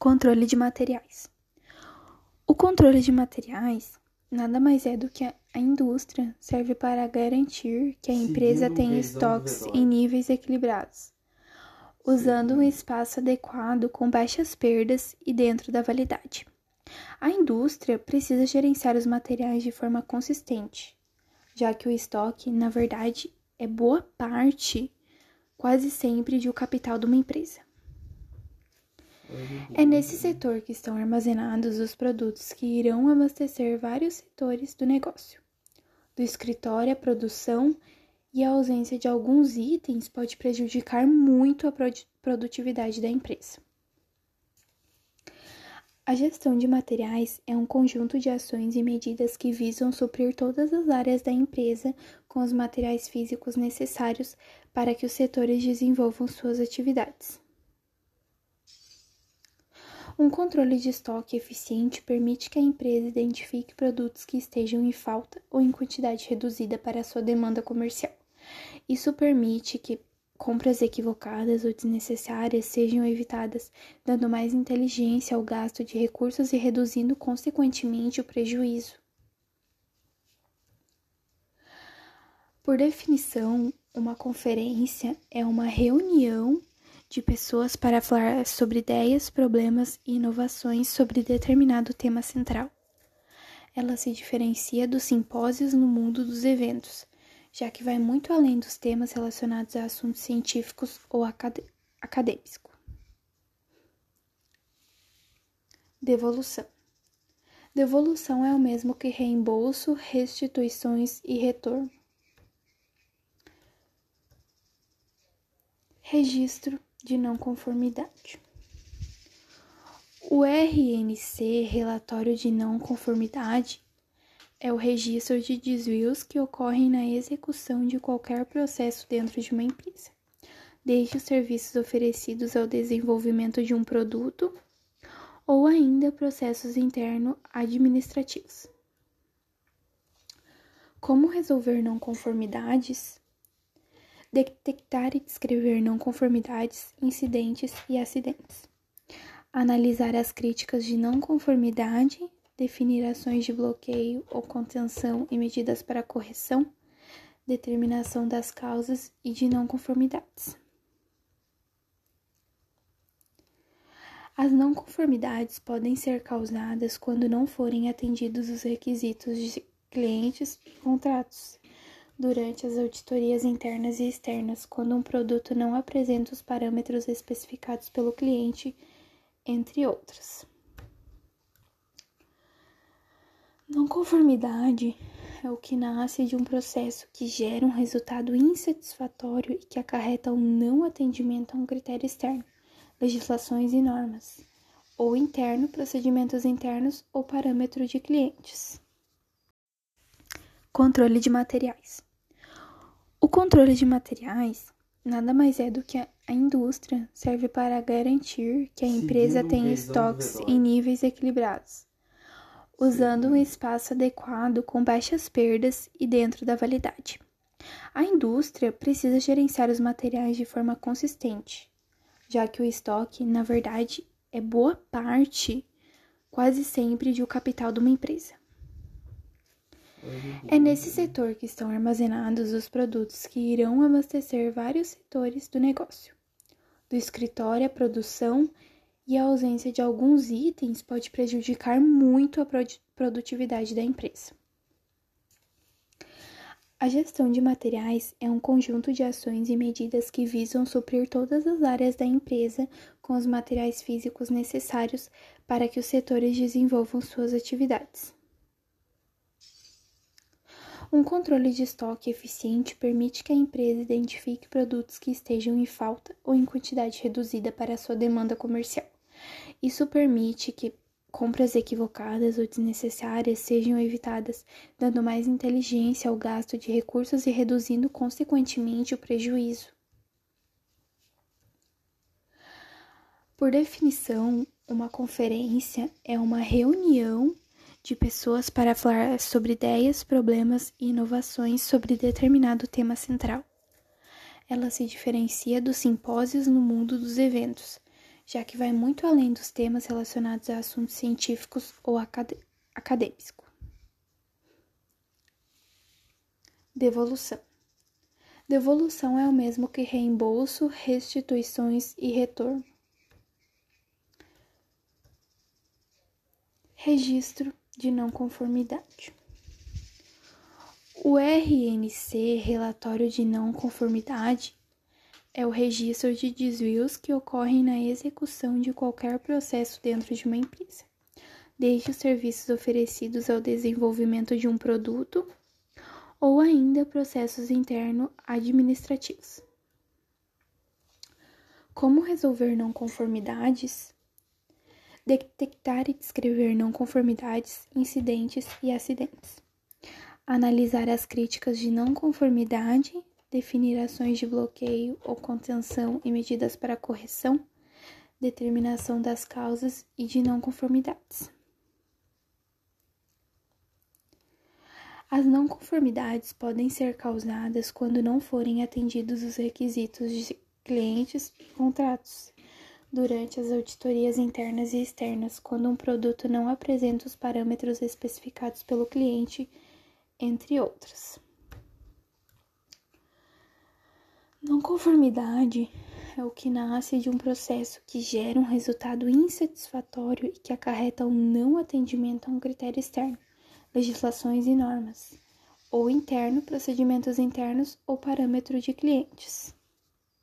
Controle de materiais. O controle de materiais nada mais é do que a indústria serve para garantir que a empresa tenha estoques em níveis equilibrados, usando um espaço adequado com baixas perdas e dentro da validade. A indústria precisa gerenciar os materiais de forma consistente, já que o estoque, na verdade, é boa parte, quase sempre, de o capital de uma empresa. É nesse setor que estão armazenados os produtos que irão abastecer vários setores do negócio. Do escritório à produção e a ausência de alguns itens pode prejudicar muito a produtividade da empresa. A gestão de materiais é um conjunto de ações e medidas que visam suprir todas as áreas da empresa com os materiais físicos necessários para que os setores desenvolvam suas atividades. Um controle de estoque eficiente permite que a empresa identifique produtos que estejam em falta ou em quantidade reduzida para sua demanda comercial. Isso permite que compras equivocadas ou desnecessárias sejam evitadas, dando mais inteligência ao gasto de recursos e reduzindo consequentemente o prejuízo. Por definição, uma conferência é uma reunião de pessoas para falar sobre ideias, problemas e inovações sobre determinado tema central. Ela se diferencia dos simpósios no mundo dos eventos, já que vai muito além dos temas relacionados a assuntos científicos ou acad acadêmicos. Devolução. Devolução é o mesmo que reembolso, restituições e retorno. Registro de não conformidade. O RNC, relatório de não conformidade, é o registro de desvios que ocorrem na execução de qualquer processo dentro de uma empresa, desde os serviços oferecidos ao desenvolvimento de um produto ou ainda processos internos administrativos. Como resolver não conformidades? Detectar e descrever não conformidades, incidentes e acidentes, analisar as críticas de não conformidade, definir ações de bloqueio ou contenção e medidas para correção, determinação das causas e de não conformidades. As não conformidades podem ser causadas quando não forem atendidos os requisitos de clientes e contratos durante as auditorias internas e externas, quando um produto não apresenta os parâmetros especificados pelo cliente, entre outros. Não conformidade é o que nasce de um processo que gera um resultado insatisfatório e que acarreta o um não atendimento a um critério externo, legislações e normas, ou interno, procedimentos internos ou parâmetro de clientes. Controle de materiais. O controle de materiais nada mais é do que a indústria serve para garantir que a empresa tenha estoques em níveis equilibrados, usando um espaço adequado com baixas perdas e dentro da validade. A indústria precisa gerenciar os materiais de forma consistente, já que o estoque, na verdade, é boa parte, quase sempre, de o capital de uma empresa. É nesse setor que estão armazenados os produtos que irão abastecer vários setores do negócio. Do escritório à produção e a ausência de alguns itens pode prejudicar muito a produtividade da empresa. A gestão de materiais é um conjunto de ações e medidas que visam suprir todas as áreas da empresa com os materiais físicos necessários para que os setores desenvolvam suas atividades. Um controle de estoque eficiente permite que a empresa identifique produtos que estejam em falta ou em quantidade reduzida para a sua demanda comercial. Isso permite que compras equivocadas ou desnecessárias sejam evitadas, dando mais inteligência ao gasto de recursos e reduzindo consequentemente o prejuízo. Por definição, uma conferência é uma reunião de pessoas para falar sobre ideias, problemas e inovações sobre determinado tema central. Ela se diferencia dos simpósios no mundo dos eventos, já que vai muito além dos temas relacionados a assuntos científicos ou acad acadêmicos. Devolução. Devolução é o mesmo que reembolso, restituições e retorno. Registro de não conformidade. O RNC, relatório de não conformidade, é o registro de desvios que ocorrem na execução de qualquer processo dentro de uma empresa, desde os serviços oferecidos ao desenvolvimento de um produto ou ainda processos internos administrativos. Como resolver não conformidades? Detectar e descrever não conformidades, incidentes e acidentes. Analisar as críticas de não conformidade definir ações de bloqueio ou contenção e medidas para correção, determinação das causas e de não conformidades. As não conformidades podem ser causadas quando não forem atendidos os requisitos de clientes e contratos. Durante as auditorias internas e externas, quando um produto não apresenta os parâmetros especificados pelo cliente, entre outras. Não conformidade é o que nasce de um processo que gera um resultado insatisfatório e que acarreta o um não atendimento a um critério externo, legislações e normas, ou interno, procedimentos internos ou parâmetro de clientes.